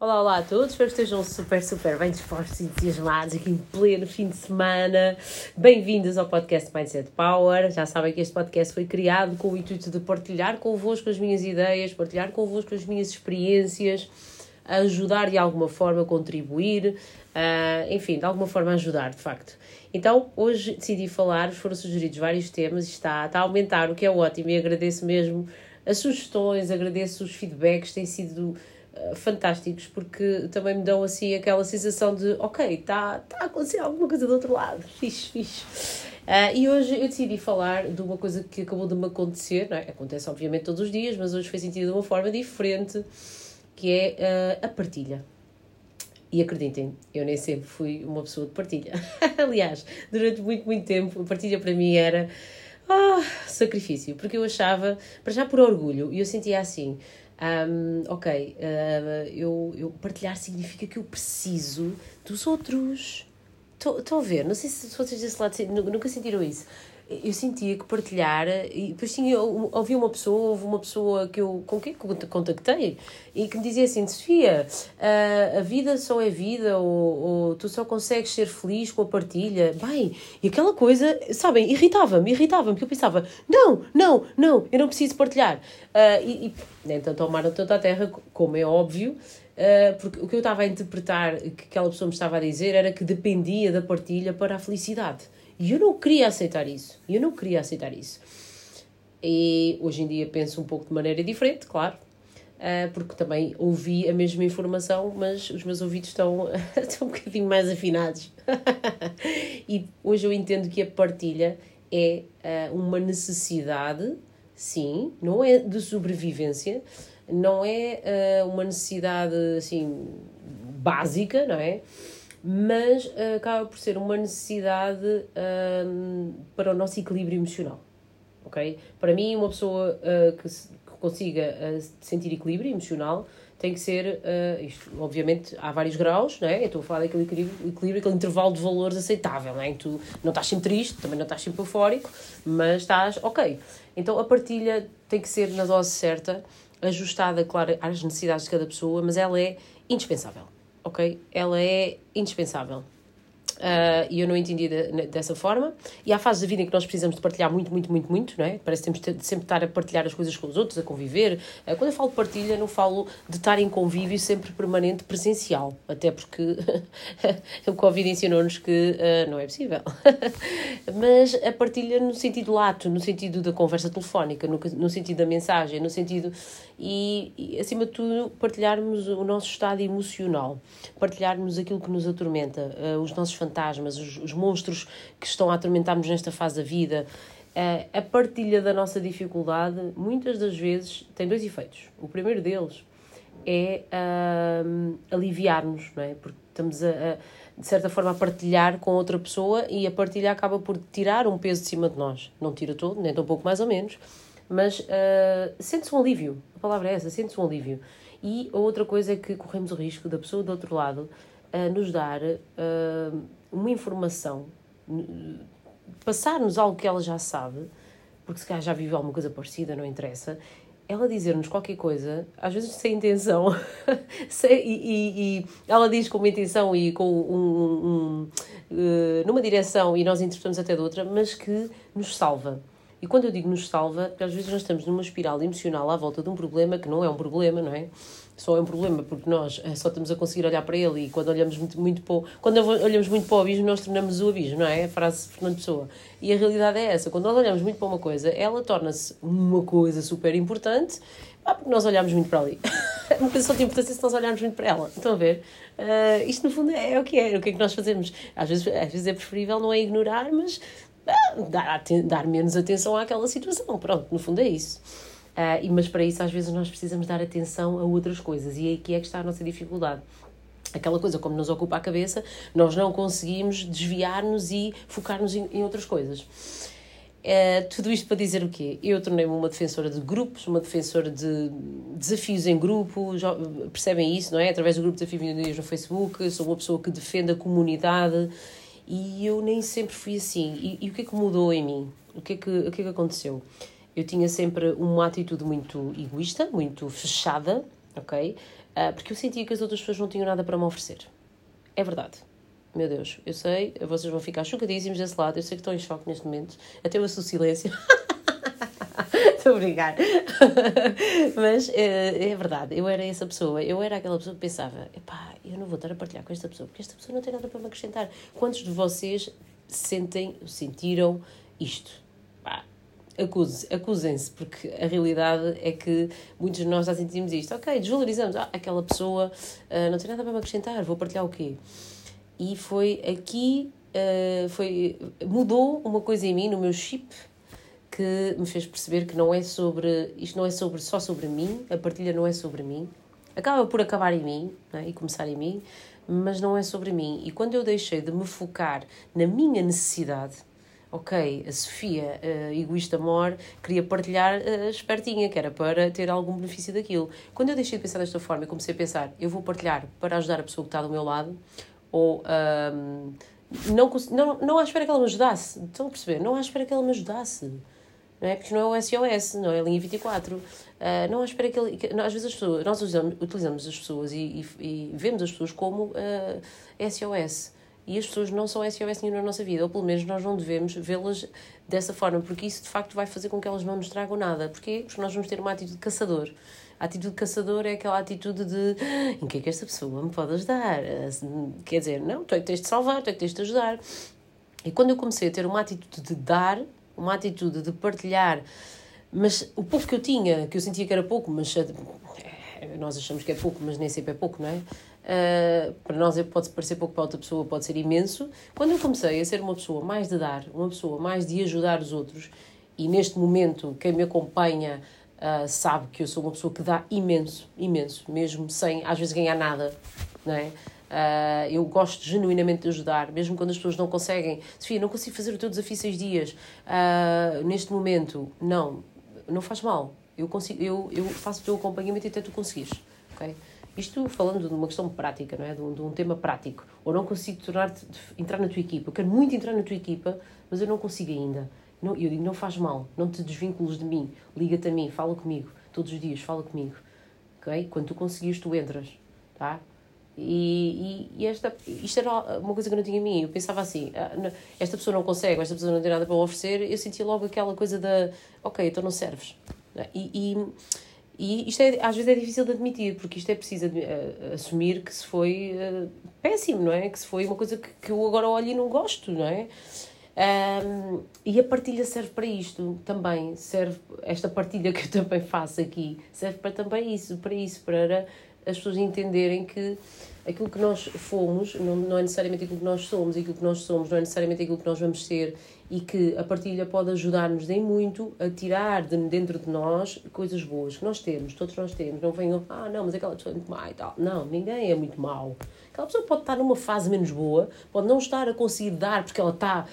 Olá, olá a todos, espero que estejam super, super bem dispostos e entusiasmados aqui em pleno fim de semana. Bem-vindos ao podcast Mindset Power. Já sabem que este podcast foi criado com o intuito de partilhar convosco as minhas ideias, partilhar convosco as minhas experiências, ajudar de alguma forma, contribuir, uh, enfim, de alguma forma ajudar, de facto. Então, hoje decidi falar, foram sugeridos vários temas está, está a aumentar, o que é ótimo e agradeço mesmo as sugestões, agradeço os feedbacks, têm sido uh, fantásticos porque também me dão assim aquela sensação de ok, está tá a acontecer alguma coisa do outro lado, fixe, fixe. Uh, e hoje eu decidi falar de uma coisa que acabou de me acontecer, é? acontece obviamente todos os dias, mas hoje foi sentido de uma forma diferente, que é uh, a partilha. E acreditem, eu nem sempre fui uma pessoa de partilha. Aliás, durante muito, muito tempo, a partilha para mim era ah, sacrifício, porque eu achava, para já por orgulho, e eu sentia assim, um, ok, uh, eu, eu partilhar significa que eu preciso dos outros. Estou a ver, não sei se vocês desse lado nunca sentiram isso eu sentia que partilhar e depois tinha ouvi uma pessoa houve uma pessoa que eu com quem contactei e que me dizia assim Sofia a, a vida só é vida ou, ou, tu só consegues ser feliz com a partilha bem e aquela coisa sabem irritava-me irritava-me porque eu pensava não não não eu não preciso partilhar uh, e, nem tanto ao mar tanto à terra como é óbvio Uh, porque o que eu estava a interpretar que aquela pessoa me estava a dizer era que dependia da partilha para a felicidade. E eu não queria aceitar isso. Eu não queria aceitar isso. E hoje em dia penso um pouco de maneira diferente, claro, uh, porque também ouvi a mesma informação, mas os meus ouvidos estão, estão um bocadinho mais afinados. e hoje eu entendo que a partilha é uh, uma necessidade, sim, não é de sobrevivência, não é uh, uma necessidade assim básica, não é? Mas uh, acaba por ser uma necessidade uh, para o nosso equilíbrio emocional. Ok? Para mim, uma pessoa uh, que, se, que, consiga sentir equilíbrio emocional tem que ser, isto, obviamente, há vários graus, não é? Eu estou a falar daquele equilíbrio, equilíbrio, aquele intervalo de valores aceitável, não é? Em que tu não estás sempre triste, também não estás sempre eufórico, mas estás ok. Então a partilha tem que ser na dose certa, ajustada, claro, às necessidades de cada pessoa, mas ela é indispensável ok? Ela é indispensável. Uh, e eu não entendi de, dessa forma. E há fases da vida em que nós precisamos de partilhar muito, muito, muito, muito, não é? Parece que temos de sempre estar a partilhar as coisas com os outros, a conviver. Uh, quando eu falo de partilha, não falo de estar em convívio sempre permanente, presencial. Até porque o Covid ensinou-nos que uh, não é possível. Mas a partilha no sentido lato, no sentido da conversa telefónica, no, no sentido da mensagem, no sentido. E, e, acima de tudo, partilharmos o nosso estado emocional, partilharmos aquilo que nos atormenta, os nossos fantasmas, os, os monstros que estão a atormentar-nos nesta fase da vida, uh, a partilha da nossa dificuldade, muitas das vezes, tem dois efeitos. O primeiro deles é uh, aliviar-nos, não é? Porque estamos a, a, de certa forma a partilhar com outra pessoa e a partilha acaba por tirar um peso de cima de nós. Não tira todo, nem tão pouco mais ou menos, mas uh, sente-se um alívio. A palavra é essa, sente-se um alívio. E a outra coisa é que corremos o risco da pessoa do outro lado uh, nos dar uh, uma informação, passar-nos algo que ela já sabe, porque se calhar já viveu alguma coisa parecida, não interessa, ela dizer-nos qualquer coisa, às vezes sem intenção, e, e, ela diz com uma intenção e com um, um, um uh, numa direção e nós interpretamos até de outra, mas que nos salva. E quando eu digo nos salva, porque às vezes nós estamos numa espiral emocional à volta de um problema que não é um problema, não é? Só é um problema porque nós eh, só estamos a conseguir olhar para ele e quando olhamos muito, muito para o, quando olhamos muito para o abismo, nós tornamos o abismo, não é? A frase de Fernando Pessoa. E a realidade é essa. Quando nós olhamos muito para uma coisa, ela torna-se uma coisa super importante ah, porque nós olhamos muito para ali. uma coisa só tem importância se nós olharmos muito para ela. Estão a ver? Uh, isto no fundo é, é o que é. O que é que nós fazemos? Às vezes, às vezes é preferível não é ignorar, mas dar, dar menos atenção àquela situação. Pronto, no fundo é isso. Uh, mas para isso, às vezes, nós precisamos dar atenção a outras coisas e é aqui é que está a nossa dificuldade. Aquela coisa, como nos ocupa a cabeça, nós não conseguimos desviar-nos e focar-nos em, em, outras coisas. Uh, tudo isto para dizer o quê? Eu tornei-me uma defensora de grupos, uma defensora de desafios em grupo, já percebem isso, não é? Através do grupo Desafio 21 Dias no Facebook, sou uma pessoa que defende a comunidade e eu nem sempre fui assim. E, e, o que é que mudou em mim? O que é que, o que, é que aconteceu? Eu tinha sempre uma atitude muito egoísta, muito fechada, ok? Uh, porque eu sentia que as outras pessoas não tinham nada para me oferecer. É verdade. Meu Deus, eu sei, vocês vão ficar chocadíssimos desse lado, eu sei que estão em choque neste momento, até o seu silêncio. Estou a brincar. Mas é, é, verdade, eu era essa pessoa. Eu era aquela pessoa que pensava: epá, eu não vou estar a partilhar com esta pessoa, porque esta pessoa não tem nada para me acrescentar. Quantos de vocês sentem, sentiram isto? Pá, acusem-se, porque a realidade é que muitos de nós já sentimos isto. Ok, desvalorizamos. Ah, aquela pessoa uh, não tem nada para me acrescentar, vou partilhar o quê? E foi aqui, uh, foi, mudou uma coisa em mim, no meu chip, que me fez perceber que não é sobre, isto não é sobre, só sobre mim, a partilha não é sobre mim. Acaba por acabar em mim é? e começar em mim, mas não é sobre mim. E quando eu deixei de me focar na minha necessidade, ok, a Sofia, uh, egoísta amor, queria partilhar uh, espertinha, que era para ter algum benefício daquilo. Quando eu deixei de pensar desta forma e comecei a pensar, eu vou partilhar para ajudar a pessoa que está do meu lado, ou um, não, não, não à espera que ela me ajudasse. Estão a perceber? Não à espera que ela me ajudasse. Não é? Porque não é o SOS, não é a linha 24. Uh, ah, não à espera que ele. Que, às vezes as pessoas, nós usamos, utilizamos as pessoas e, e, e vemos as pessoas como uh, ah, SOS e as pessoas não são SOS nenhuma na nossa vida, ou pelo menos nós não devemos vê-las dessa forma, porque isso de facto vai fazer com que elas não nos tragam nada. Porquê? Porque nós vamos ter uma atitude de caçador. A atitude de caçador é aquela atitude de em que é que esta pessoa me pode ajudar? Quer dizer, não, tu é que tens de salvar, tu é que tens de ajudar. E quando eu comecei a ter uma atitude de dar, uma atitude de partilhar, mas o pouco que eu tinha, que eu sentia que era pouco, mas eh, nós achamos que é pouco, mas nem sempre é pouco, não é? Uh, para nós pode parecer pouco, para outra pessoa pode ser imenso. Quando eu comecei a ser uma pessoa mais de dar, uma pessoa mais de ajudar os outros, e neste momento quem me acompanha uh, sabe que eu sou uma pessoa que dá imenso, imenso, mesmo sem às vezes ganhar nada, não é? Uh, eu gosto genuinamente de ajudar, mesmo quando as pessoas não conseguem. Sofia, não consigo fazer o teu desafio seis dias. neste momento, não, não faz mal. Eu, consigo, eu, eu faço o teu acompanhamento até tu conseguires, ok? Isto falando de uma questão prática, não é? De um, de um tema prático. Ou não consigo tornar entrar na tua equipa. Eu quero muito entrar na tua equipa, mas eu não consigo ainda. Não, eu digo, não faz mal, não te desvincules de mim. Liga-te a mim, fala comigo. Todos os dias, fala comigo. Ok? Quando tu conseguires, tu entras. Tá? E, e, e, esta, isto era uma coisa que eu não tinha em mim. Eu pensava assim: ah, esta pessoa não consegue, esta pessoa não tem nada para oferecer. Eu sentia logo aquela coisa da, ok, então não serves. E, e e isto é, às vezes é difícil de admitir, porque isto é preciso uh, assumir que se foi uh, péssimo, não é? Que se foi uma coisa que, que eu agora olho e não gosto, não é? Um, e a partilha serve para isto também, serve, esta partilha que eu também faço aqui, serve para também isso, para isso, para as pessoas entenderem que aquilo que nós fomos não, não é necessariamente aquilo que nós somos, aquilo que nós somos não é necessariamente aquilo que nós vamos ser, e que a partilha pode ajudar-nos em muito a tirar de dentro de nós coisas boas que nós temos, todos nós temos. Não venham, ah, não, mas aquela pessoa é muito má e tal. Não, ninguém é muito mau. Aquela pessoa pode estar numa fase menos boa, pode não estar a conseguir dar porque ela está,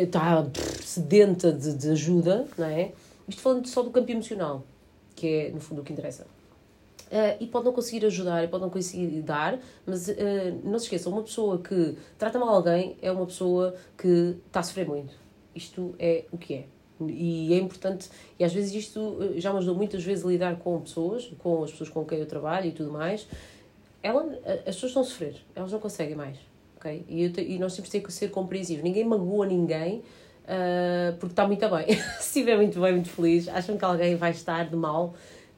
está sedenta de, de ajuda, não é? Isto falando só do campo emocional, que é, no fundo, o que interessa. Uh, e pode não conseguir ajudar e pode não conseguir dar, mas uh, não se esqueçam, uma pessoa que trata mal alguém é uma pessoa que está a sofrer muito. Isto é o que é. E é importante, e às vezes isto eh, já me ajudou muitas vezes a lidar com pessoas, com as pessoas com quem eu trabalho e tudo mais. Ela, as pessoas estão a sofrer, elas não conseguem mais. Okay? E, eu, e nós temos que ser compreensivos. Ninguém magoa ninguém uh, porque está muito bem. se estiver muito bem, muito feliz, acham que alguém vai estar de mal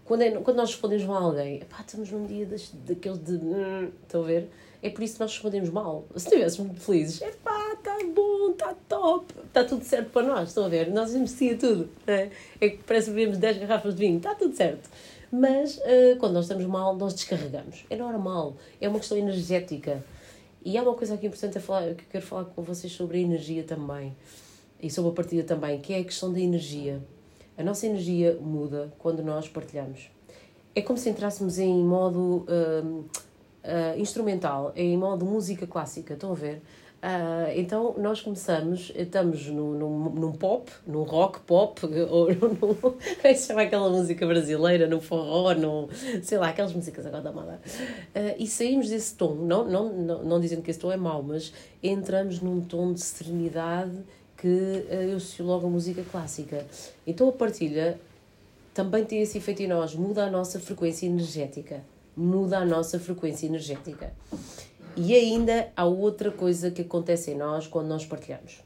quando, é, quando nós respondemos mal a alguém, pá, estamos num dia das, daqueles de. Hum, estão a ver? É por isso que nós respondemos mal. Se estivéssemos felizes, é pá, está bom, está top, está tudo certo para nós, estão a ver? Nós investia tudo. É, é que parece que bebemos 10 garrafas de vinho, está tudo certo. Mas uh, quando nós estamos mal, nós descarregamos. É normal, é uma questão energética. E há uma coisa aqui importante a falar, que eu quero falar com vocês sobre a energia também. E sobre a partida também, que é a questão da energia. A nossa energia muda quando nós partilhamos. É como se entrássemos em modo uh, uh, instrumental, em modo música clássica, estão a ver? Uh, então nós começamos, estamos num, num, num, pop, num rock pop, ou num. Como é chama aquela música brasileira? No forró, no. sei lá, aquelas músicas agora da moda. Uh, e saímos desse tom, não, não, não, não dizendo que esse tom é mau, mas entramos num tom de serenidade que eu associo logo a música clássica. Então a partilha também tem esse efeito em nós, muda a nossa frequência energética. muda a nossa frequência energética. E ainda há outra coisa que acontece em nós quando nós partilhamos.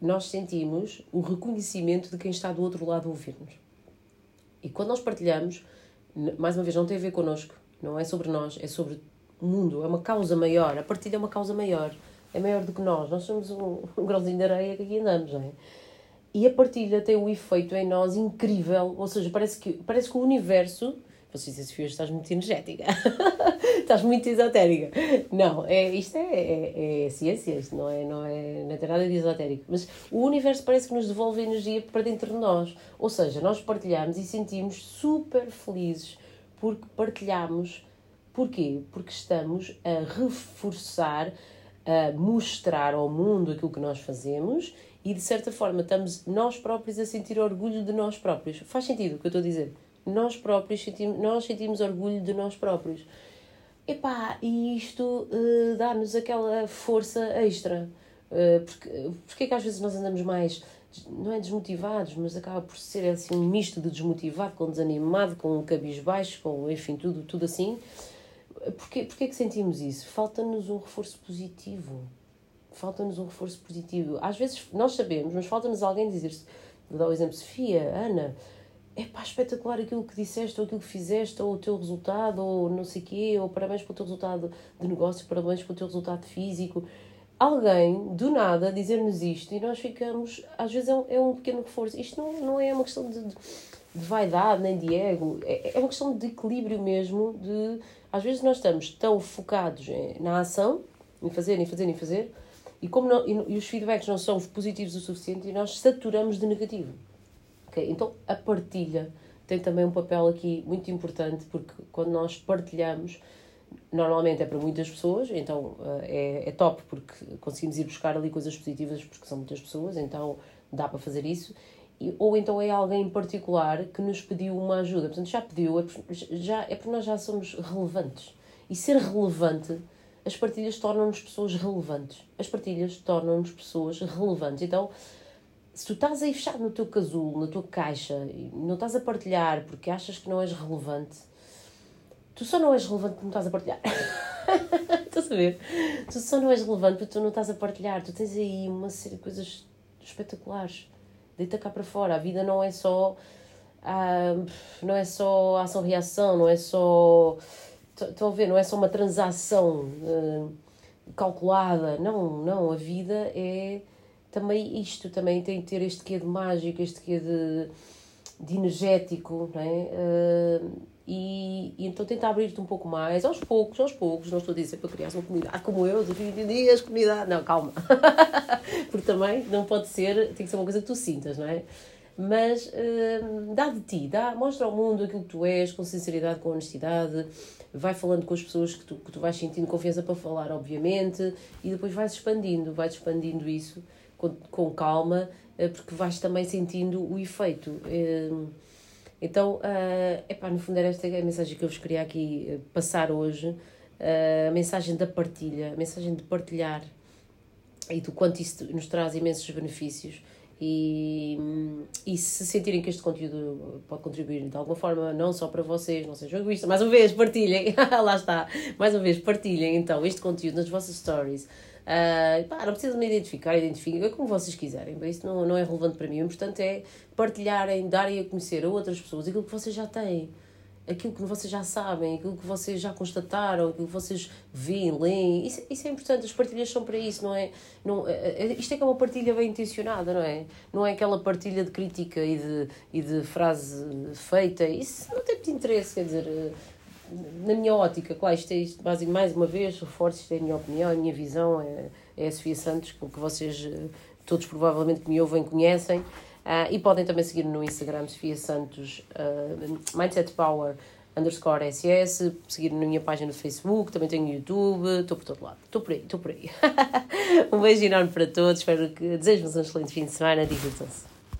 Nós sentimos o reconhecimento de quem está do outro lado a ouvir-nos. E quando nós partilhamos, mais uma vez, não tem a ver connosco, não é sobre nós, é sobre o mundo, é uma causa maior. A partilha é uma causa maior, é maior do que nós. Nós somos um, um grãozinho de areia que aqui andamos, não é? E a partilha tem um efeito em nós incrível, ou seja, parece que, parece que o universo. Você disse assim, estás muito energética, estás muito esotérica. Não, é, isto é, é, é, ciência, isto não é, não, é, não é nada de esotérico. Mas o universo parece que nos devolve energia para dentro de nós. Ou seja, nós partilhamos e sentimos super felizes porque partilhamos. Porquê? Porque estamos a reforçar, a mostrar ao mundo aquilo que nós fazemos e de certa forma estamos nós próprios a sentir orgulho de nós próprios. Faz sentido o que eu estou a dizer? Nós próprios sentimos, nós sentimos orgulho de nós próprios. Epá, e isto uh, dá-nos aquela força extra. Uh, porque, porque é que às vezes nós andamos mais, não é desmotivados, mas acaba por ser assim um misto de desmotivado com desanimado, com cabisbaixo, com enfim, tudo, tudo assim. Porquê, porquê é que sentimos isso? Falta-nos um reforço positivo falta-nos um reforço positivo. Às vezes nós sabemos, mas falta-nos alguém dizer-se, vou dar o exemplo, Sofia, Ana, é pá, espetacular aquilo que disseste, ou aquilo que fizeste, ou o teu resultado, ou não sei o quê, ou parabéns pelo teu resultado de negócio, parabéns pelo teu resultado físico. Alguém, do nada, dizer-nos isto e nós ficamos, às vezes é um, é um pequeno reforço. Isto não, não é uma questão de, de vaidade nem de ego, é, é uma questão de equilíbrio mesmo. De, às vezes nós estamos tão focados na ação, em fazer, em fazer, em fazer, e, como não, e, e, os feedbacks não são positivos o suficiente e nós saturamos de negativo. Okay? Então a partilha tem também um papel aqui muito importante porque quando nós partilhamos, normalmente é para muitas pessoas, então eh, é, é top porque conseguimos ir buscar ali coisas positivas porque são muitas pessoas, então dá para fazer isso. Ou então é alguém em particular que nos pediu uma ajuda. Portanto, já pediu, é, já, é porque nós já somos relevantes. E ser relevante as partilhas tornam-nos pessoas relevantes. As partilhas tornam-nos pessoas relevantes. Então, se tu estás aí fechado no teu casulo, na tua caixa, e não estás a partilhar porque achas que não és relevante, tu só não és relevante porque não estás a partilhar. estás a ver? Tu só não és relevante porque tu não estás a partilhar. Tu tens aí uma série de coisas espetaculares. Deita cá para fora. A vida não é só. Ah, não é só ação-reação, não é só Estão a ver, não é só uma transação uh, calculada. Não, não. A vida é também isto. Também tem que ter este quê de mágico, este quê de, de energético, não é? Uh, e, e, então tenta abrir-te um pouco mais, aos poucos, aos poucos. Não estou a dizer para criar uma comunidade como eu, de 20 dias, comunidade. Não, calma. Porque também não pode ser, tem que ser uma coisa que tu sintas, não é? Mas uh, dá de ti, dá, mostra ao mundo aquilo que tu és, com sinceridade, com honestidade, vai falando com as pessoas que tu, que tu vais sentindo confiança para falar, obviamente, e depois vais expandindo, vais expandindo isso com, com calma, uh, porque vais também sentindo o efeito. Uh, então, uh, epá, no fundo era esta a mensagem que eu vos queria aqui passar hoje, a mensagem da partilha, a mensagem de partilhar e do quanto isso nos traz imensos benefícios. E, e se sentirem que este conteúdo pode contribuir de alguma forma, não só para vocês, não sejam egoístas, mais uma vez, partilhem, lá está, mais uma vez, partilhem então este conteúdo nas vossas stories. Uh, pá, não precisam me identificar, identifiquem, como vocês quiserem, isso não, não é relevante para mim. O importante é partilharem, darem a conhecer a outras pessoas aquilo que vocês já têm aquilo que vocês já sabem, aquilo que vocês já constataram, aquilo que vocês veem, leem. Isso, isso é importante, as partilhas são para isso, não é? Não, é, é, isto é que é uma partilha bem intencionada, não é? Não é aquela partilha de crítica e de, e de frase feita. Isso não tem muito interesse, quer dizer. Eh, na minha ótica, claro, isto é isto, mais uma vez, reforço, isto é a minha opinião, a minha visão, é, é a Sofia Santos, que vocês eh, todos provavelmente que me ouvem conhecem. Uh, e podem também seguir no Instagram Sofia Santos uh, Mindset Power underscore SS, seguir na minha página no Facebook, também tenho YouTube, estou por todo lado, estou por aí, estou por aí. um beijo enorme para todos, espero que desejo-vos um excelente fim de semana, divirtam-se.